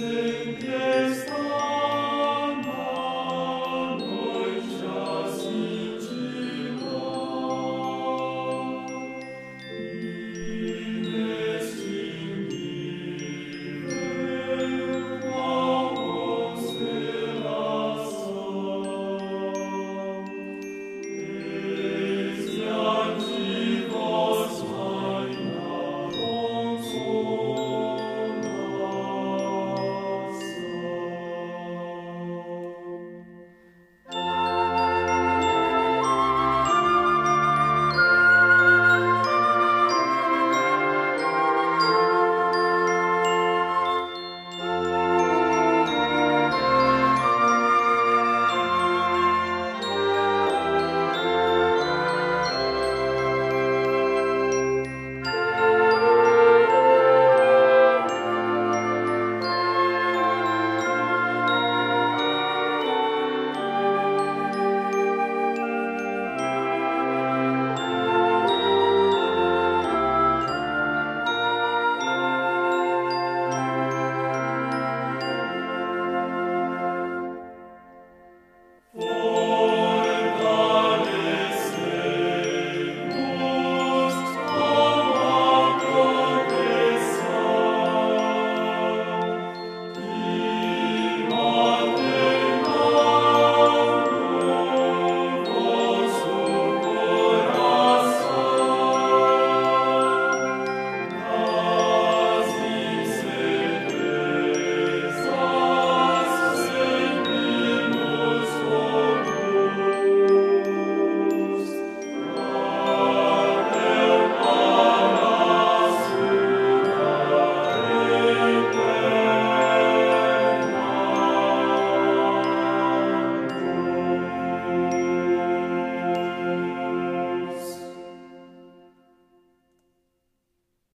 say